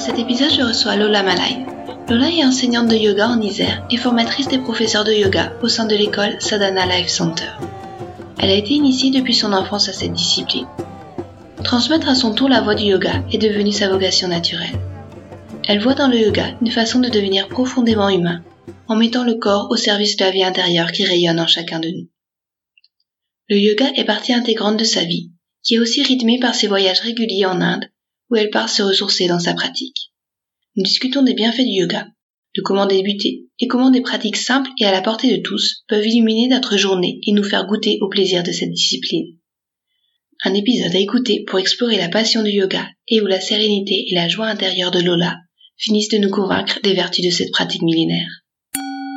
Dans cet épisode, je reçois Lola Malay. Lola est enseignante de yoga en Isère et formatrice des professeurs de yoga au sein de l'école Sadhana Life Center. Elle a été initiée depuis son enfance à cette discipline. Transmettre à son tour la voie du yoga est devenue sa vocation naturelle. Elle voit dans le yoga une façon de devenir profondément humain, en mettant le corps au service de la vie intérieure qui rayonne en chacun de nous. Le yoga est partie intégrante de sa vie, qui est aussi rythmée par ses voyages réguliers en Inde où elle part se ressourcer dans sa pratique. Nous discutons des bienfaits du yoga, de comment débuter et comment des pratiques simples et à la portée de tous peuvent illuminer notre journée et nous faire goûter au plaisir de cette discipline. Un épisode à écouter pour explorer la passion du yoga et où la sérénité et la joie intérieure de Lola finissent de nous convaincre des vertus de cette pratique millénaire.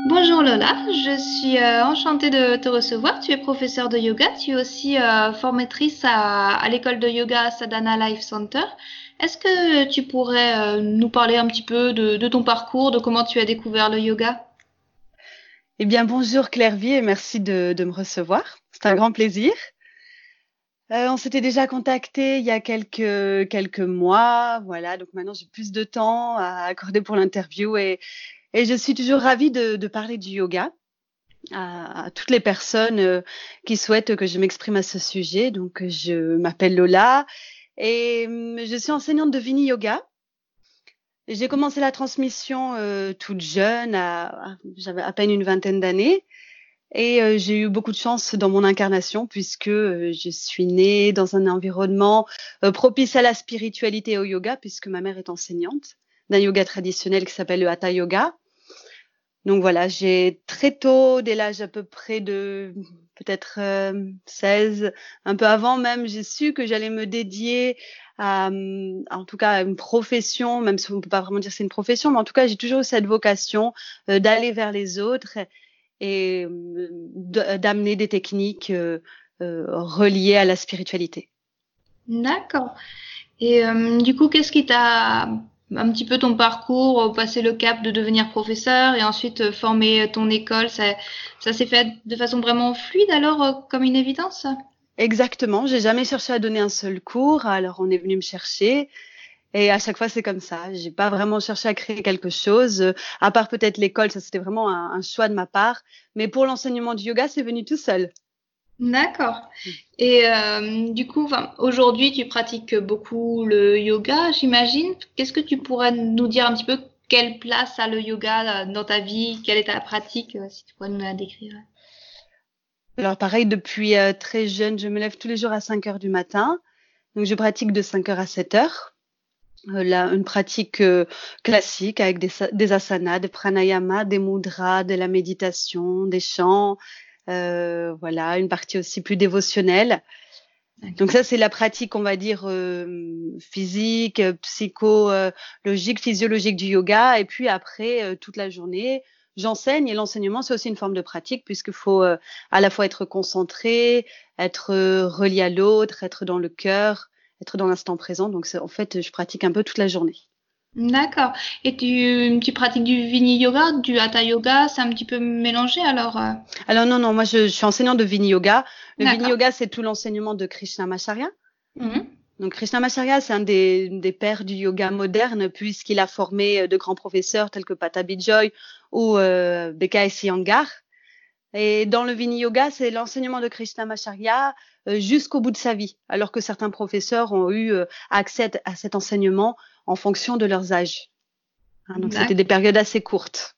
Bonjour Lola, je suis euh, enchantée de te recevoir. Tu es professeure de yoga, tu es aussi euh, formatrice à, l'école de yoga Sadhana Life Center. Est-ce que tu pourrais euh, nous parler un petit peu de, ton parcours, de comment tu as découvert le yoga? Eh bien, bonjour Clairvy et merci de, me recevoir. C'est un grand plaisir. On s'était déjà contacté il y a quelques, quelques mois. Voilà, donc maintenant j'ai plus de temps à accorder pour l'interview et, je suis toujours ravie de, parler du yoga. À, toutes les personnes euh, qui souhaitent que je m'exprime à ce sujet. Donc, je m'appelle Lola et hum, je suis enseignante de Vini Yoga. J'ai commencé la transmission euh, toute jeune, j'avais à peine une vingtaine d'années. Et euh, j'ai eu beaucoup de chance dans mon incarnation puisque je suis née dans un environnement propice à la spiritualité et au yoga puisque ma mère est enseignante d'un yoga traditionnel qui s'appelle le Hatha Yoga. Donc voilà, j'ai très tôt, dès l'âge à peu près de peut-être 16, euh, un peu avant même, j'ai su que j'allais me dédier à, en tout cas, à une profession, même si on ne peut pas vraiment dire c'est une profession, mais en tout cas, j'ai toujours cette vocation euh, d'aller vers les autres et, d'amener des techniques euh, reliées à la spiritualité. D'accord. Et du coup, qu'est-ce qui t'a un petit peu ton parcours, euh, passer le cap de devenir professeur et ensuite euh, former ton école, ça, ça s'est fait de façon vraiment fluide alors, euh, comme une évidence? Exactement, j'ai jamais cherché à donner un seul cours, alors on est venu me chercher. Et à chaque fois, c'est comme ça. J'ai pas vraiment cherché à créer quelque chose, à part peut-être l'école. Ça, c'était vraiment un, choix de ma part. Mais pour l'enseignement du yoga, c'est venu tout seul. D'accord. Et euh, du coup, aujourd'hui, tu pratiques beaucoup le yoga, j'imagine. Qu'est-ce que tu pourrais nous dire un petit peu quelle place a le yoga dans ta vie? Quelle est ta pratique euh, Si tu pourrais nous la décrire? Alors pareil, depuis euh, très jeune, je me lève tous les jours à 5 heures du matin. Donc je pratique de 5 heures à 7 heures. Là, une pratique classique avec des, des asanas, des pranayama, des mudras, de la méditation, des chants, euh, voilà, une partie aussi plus dévotionnelle. Donc ça, c'est la pratique, on va dire, euh, physique, psychologique, physiologique du yoga. Et puis après, euh, toute la journée, j'enseigne. Et l'enseignement, c'est aussi une forme de pratique, puisqu'il faut à la fois être concentré, être relié à l'autre, être dans le cœur, être dans l'instant présent. Donc en fait, je pratique un peu toute la journée. D'accord. Et tu, tu pratiques du Vini Yoga, du Hatha Yoga, c'est un petit peu mélangé alors euh? Alors non, non, moi je, suis enseignante de Vini Yoga. Le Vini Yoga, c'est tout l'enseignement de Krishnamacharya. Mm-hmm. Donc Krishnamacharya, c'est un des, des pères du yoga moderne puisqu'il a formé euh, de grands professeurs tels que Patabi Joy ou euh, BKS Yangar. Et dans le Vini Yoga, c'est l'enseignement de Krishnamacharya jusqu'au bout de sa vie, alors que certains professeurs ont eu accès à cet enseignement en fonction de leurs âges. Hein, donc c'était des périodes assez courtes.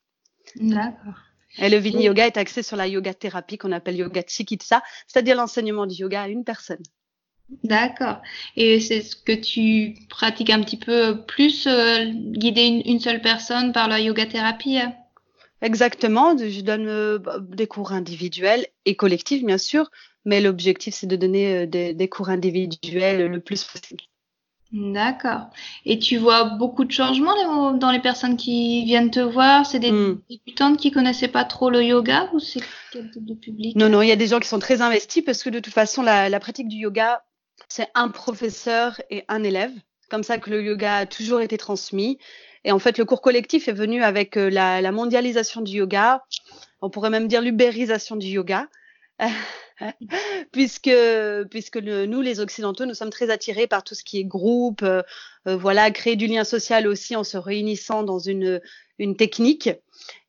D'accord. Et le Vini Yoga est axé sur la yoga thérapie qu'on appelle yoga chikitsa, c'est-à-dire l'enseignement du yoga à une personne. D'accord. Et c'est ce que tu pratiques un petit peu plus, euh, guider une, seule personne par la yoga thérapie hein? Exactement. Je donne euh, des cours individuels et collectifs, bien sûr, mais l'objectif, c'est de donner euh, des, des, cours individuels le plus possible. D'accord. Et tu vois beaucoup de changements dans les personnes qui viennent te voir? C'est des hmm. débutantes qui connaissaient pas trop le yoga ou c'est quel type de public? Non, non, il y a des gens qui sont très investis parce que de toute façon, la, pratique du yoga, c'est un professeur et un élève. Comme ça que le yoga a toujours été transmis. Et en fait, le cours collectif est venu avec euh, la, mondialisation du yoga. On pourrait même dire l'ubérisation du yoga. puisque puisque nous les occidentaux nous sommes très attirés par tout ce qui est groupe euh, euh, voilà créer du lien social aussi en se réunissant dans une technique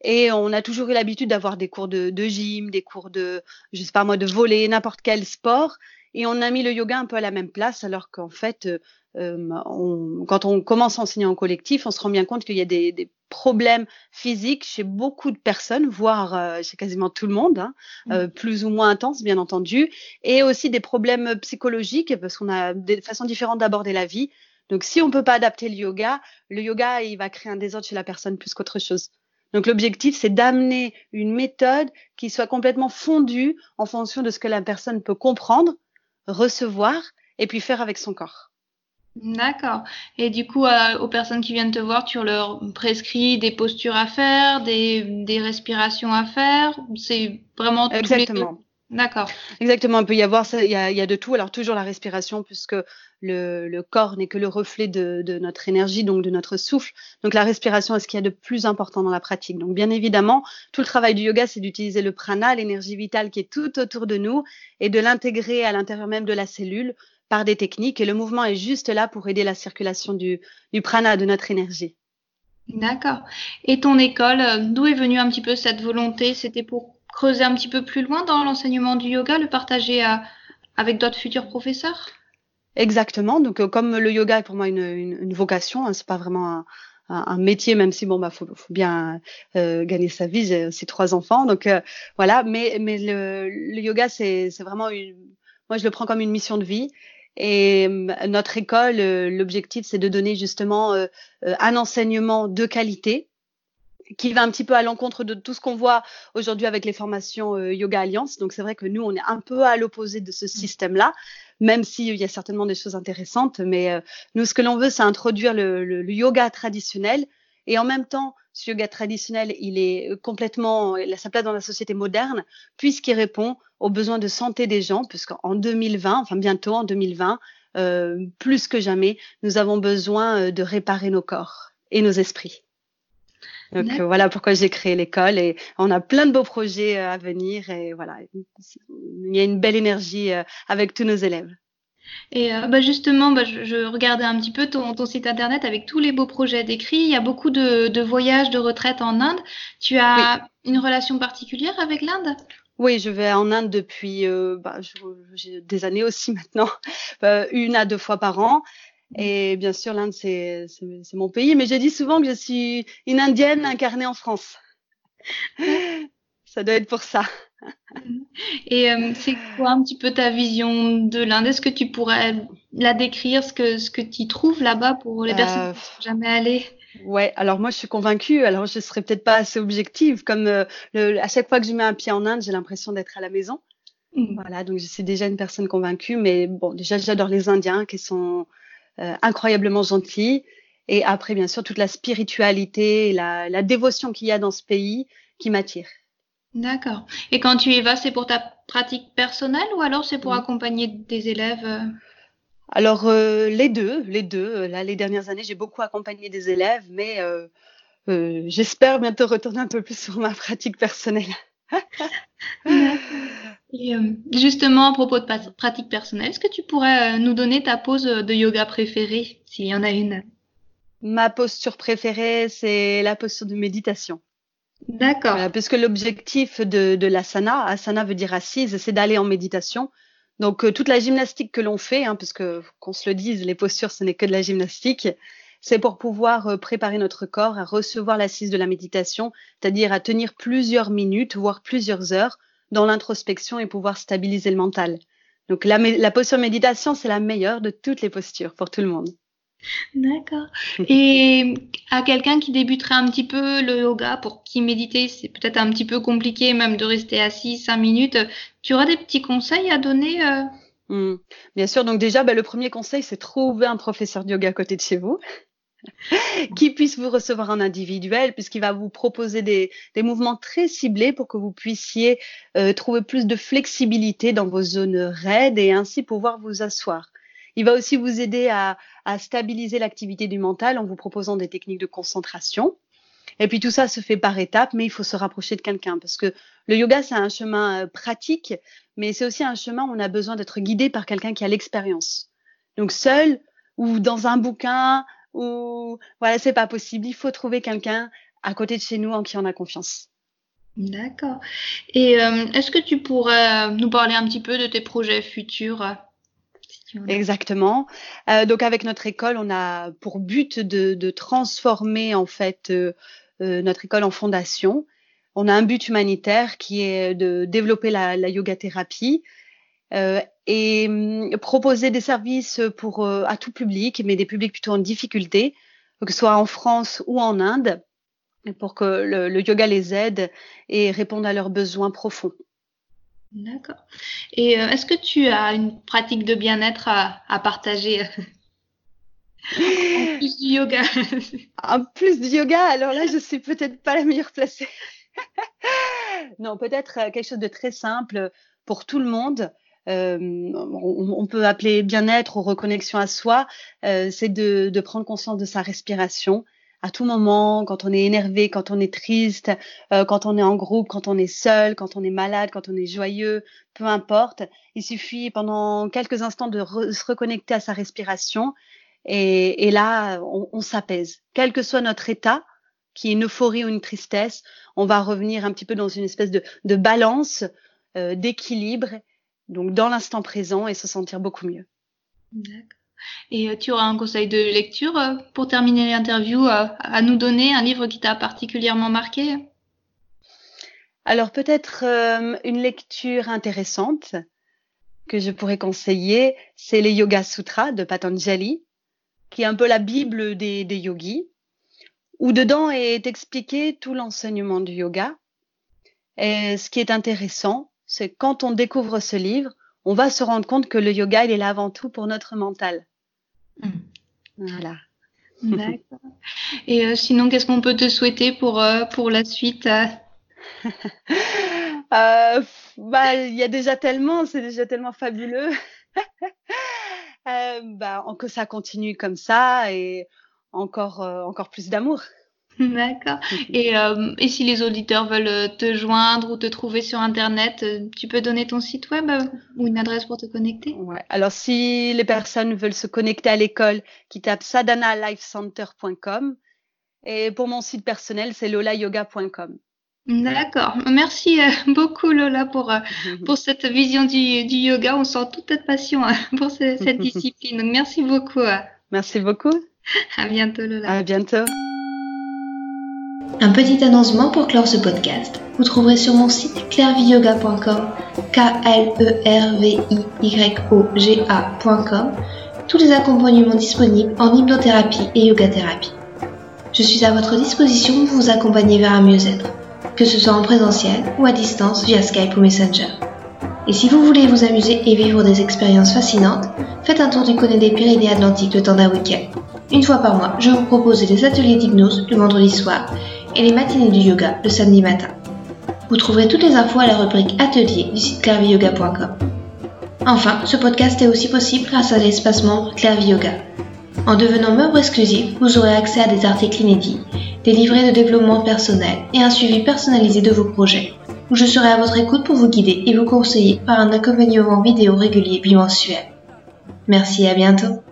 et on a toujours eu l'habitude d'avoir des cours de, de gym des cours de je sais pas moi de voler n'importe quel sport et on a mis le yoga un peu à la même place alors qu'en fait euh, on, quand on commence à enseigner en collectif on se rend bien compte qu'il y a des, des problèmes physiques chez beaucoup de personnes, voire euh, chez quasiment tout le monde, hein, mmh. euh, plus ou moins intenses bien entendu, et aussi des problèmes psychologiques parce qu'on a des façons différentes d'aborder la vie. Donc si on peut pas adapter le yoga, le yoga il va créer un désordre chez la personne plus qu'autre chose. Donc l'objectif c'est d'amener une méthode qui soit complètement fondue en fonction de ce que la personne peut comprendre, recevoir et puis faire avec son corps. D'accord. Et du coup, euh, aux personnes qui viennent te voir, tu leur prescris des postures à faire, des, des respirations à faire. C'est vraiment exactement. D'accord. Exactement. Il peut y avoir. Il y a, il y a de tout. Alors toujours la respiration, puisque le, le corps n'est que le reflet de, de, notre énergie, donc de notre souffle. Donc la respiration est ce qu'il y a de plus important dans la pratique. Donc bien évidemment, tout le travail du yoga, c'est d'utiliser le prana, l'énergie vitale qui est tout autour de nous, et de l'intégrer à l'intérieur même de la cellule par des techniques et le mouvement est juste là pour aider la circulation du, du prana, de notre énergie. D'accord. Et ton école, euh, d'où est venue un petit peu cette volonté? C'était pour creuser un petit peu plus loin dans l'enseignement du yoga, le partager avec d'autres futurs professeurs? Exactement. Donc, euh, comme le yoga est pour moi une, une, vocation, hein, c'est pas vraiment un, un, métier, même si bon bah faut, faut bien euh, gagner sa vie. J'ai aussi trois enfants, donc voilà. Mais mais le, le yoga c'est vraiment une, moi je le prends comme une mission de vie et euh, notre école, euh, l'objectif, c'est de donner justement euh, un enseignement de qualité qui va un petit peu à l'encontre de tout ce qu'on voit aujourd'hui avec les formations Yoga Alliance. Donc c'est vrai que nous, on est un peu à l'opposé de ce mmh. système-là, même s'il y a certainement des choses intéressantes. Mais nous, ce que l'on veut, c'est introduire le, le, le, yoga traditionnel et en même temps, ce yoga traditionnel, il est complètement, il a sa place dans la société moderne, puisqu'il répond aux besoins de santé des gens, puisqu'en 2020, enfin bientôt en 2020, euh, plus que jamais, nous avons besoin euh, de réparer nos corps et nos esprits. Donc euh, voilà pourquoi j'ai créé l'école et on a plein de beaux projets à venir et voilà, il y a une belle énergie avec tous nos élèves. Et euh, bah justement, bah, je, regardais un petit peu ton, ton, site internet avec tous les beaux projets décrits. Il y a beaucoup de, de voyages, de retraites en Inde. Tu as une relation particulière avec l'Inde? Oui, je vais en Inde depuis euh, bah, des années aussi maintenant, euh, une à deux fois par an. Mmh. Et bien sûr, l'Inde, c'est mon pays, mais je dis souvent que je suis une Indienne incarnée en France. ça doit être pour ça. Et euh, c'est quoi un petit peu ta vision de l'Inde? Est-ce que tu pourrais la décrire, ce que, ce que tu trouves là-bas pour les personnes euh, qui ne sont jamais allées? Ouais, alors moi je suis convaincue. Alors je serais peut-être pas assez objective. Comme euh, le, à chaque fois que je mets un pied en Inde, j'ai l'impression d'être à la maison. Mmh. Voilà, donc je suis déjà une personne convaincue. Mais bon, déjà j'adore les Indiens qui sont incroyablement gentils. Et après, bien sûr, toute la spiritualité, la, la dévotion qu'il y a dans ce pays qui m'attire. D'accord. Et quand tu y vas, c'est pour ta pratique personnelle ou alors c'est pour accompagner des élèves euh? Alors euh, les deux, les deux. Là, les dernières années, j'ai beaucoup accompagné des élèves, mais euh, j'espère bientôt retourner un peu plus sur ma pratique personnelle. Et, justement, à propos de pratique personnelle, est-ce que tu pourrais nous donner ta pose de yoga préférée, s'il y en a une? Ma posture préférée, c'est la posture de méditation. D'accord. puisque l'objectif de, de l'asana, asana veut dire assise, c'est d'aller en méditation. Donc euh, toute la gymnastique que l'on fait, hein, puisque qu'on se le dise, les postures, ce n'est que de la gymnastique, c'est pour pouvoir euh, préparer notre corps à recevoir l'assise de la méditation, c'est-à-dire à tenir plusieurs minutes, voire plusieurs heures dans l'introspection et pouvoir stabiliser le mental. Donc la, la posture méditation, c'est la meilleure de toutes les postures pour tout le monde. D'accord. Et à quelqu'un qui débuterait un petit peu le yoga, pour qui méditer, c'est peut-être un petit peu compliqué même de rester assis cinq minutes, tu auras des petits conseils à donner euh? Hmm. Bien sûr, donc déjà, bah, le premier conseil, c'est trouver un professeur de yoga à côté de chez vous qui puisse vous recevoir en individuel, puisqu'il va vous proposer des, mouvements très ciblés pour que vous puissiez euh, trouver plus de flexibilité dans vos zones raides et ainsi pouvoir vous asseoir. Il va aussi vous aider à, à stabiliser l'activité du mental en vous proposant des techniques de concentration. Et puis tout ça se fait par étapes, mais il faut se rapprocher de quelqu'un parce que le yoga, c'est un chemin euh, pratique, mais c'est aussi un chemin où on a besoin d'être guidé par quelqu'un qui a l'expérience. Donc seul ou dans un bouquin ou voilà, c'est pas possible. Il faut trouver quelqu'un à côté de chez nous en qui on a confiance. D'accord. Et euh, est-ce que tu pourrais nous parler un petit peu de tes projets futurs Exactement. Euh, donc avec notre école, on a pour but de, transformer en fait euh, euh, notre école en fondation. On a un but humanitaire qui est de développer la, yoga thérapie et hum, proposer des services pour à tout public, mais des publics plutôt en difficulté, que ce soit en France ou en Inde, pour que le yoga les aide et réponde à leurs besoins profonds. D'accord. Et euh, est-ce que tu as une pratique de bien-être à, partager? En plus du yoga En plus du yoga, alors là, je suis peut-être pas la meilleure placée. non, peut-être euh, quelque chose de très simple pour tout le monde. Euh, on, peut appeler bien-être ou reconnexion à soi, c'est de, prendre conscience de sa respiration, à tout moment, quand on est énervé, quand on est triste, euh, quand on est en groupe, quand on est seul, quand on est malade, quand on est joyeux, peu importe. Il suffit pendant quelques instants de se reconnecter à sa respiration et, là, on, s'apaise. Quel que soit notre état, qui est une euphorie ou une tristesse, on va revenir un petit peu dans une espèce de, balance, euh, d'équilibre, donc dans l'instant présent et se sentir beaucoup mieux. D'accord. Et euh, tu auras un conseil de lecture euh, pour terminer l'interview euh, à nous donner, un livre qui t'a particulièrement marqué? Alors peut-être une lecture intéressante que je pourrais conseiller, c'est les Yoga Sutras de Patanjali, qui est un peu la Bible des, des yogis, où dedans est expliqué tout l'enseignement du yoga. Et ce qui est intéressant, c'est quand on découvre ce livre, on va se rendre compte que le yoga, il est là avant tout pour notre mental. Hmm. Voilà. D'accord. Et euh, sinon, qu'est-ce qu'on peut te souhaiter pour, euh, pour la suite euh? bah, il y a déjà tellement, c'est déjà tellement fabuleux. bah, que ça continue comme ça et encore, encore plus d'amour. D'accord. Et, euh, et, si les auditeurs veulent euh, te joindre ou te trouver sur Internet, euh, tu peux donner ton site web ou une adresse pour te connecter? Ouais. Alors, si les personnes veulent se connecter à l'école, qui tapent sadanalifecenter.com. Et pour mon site personnel, c'est lolayoga.com. D'accord. Merci beaucoup Lola pour, pour cette vision du, du, yoga. On sent toute ta passion pour cette discipline. Donc, merci beaucoup. Merci beaucoup. À bientôt Lola. À bientôt. Un petit annoncement pour clore ce podcast. Vous trouverez sur mon site clairviyoga.com, k l e r v i y o g a.com, tous les accompagnements disponibles en hypnothérapie et yoga thérapie. Je suis à votre disposition pour vous accompagner vers un mieux-être, que ce soit en présentiel ou à distance via Skype ou Messenger. Et si vous voulez vous amuser et vivre des expériences fascinantes, faites un tour du côté des Pyrénées Atlantiques le temps d'un week-end. Une fois par mois, je vous propose des ateliers d'hypnose le vendredi soir et les matinées du yoga le samedi matin. Vous trouverez toutes les infos à la rubrique Atelier du site clairviyoga.com. Enfin, ce podcast est aussi possible grâce à l'espace membre Yoga. En devenant membre exclusif, vous aurez accès à des articles inédits, des livrets de développement personnel et un suivi personnalisé de vos projets, où je serai à votre écoute pour vous guider et vous conseiller par un accompagnement vidéo régulier bimensuel. Merci et à bientôt.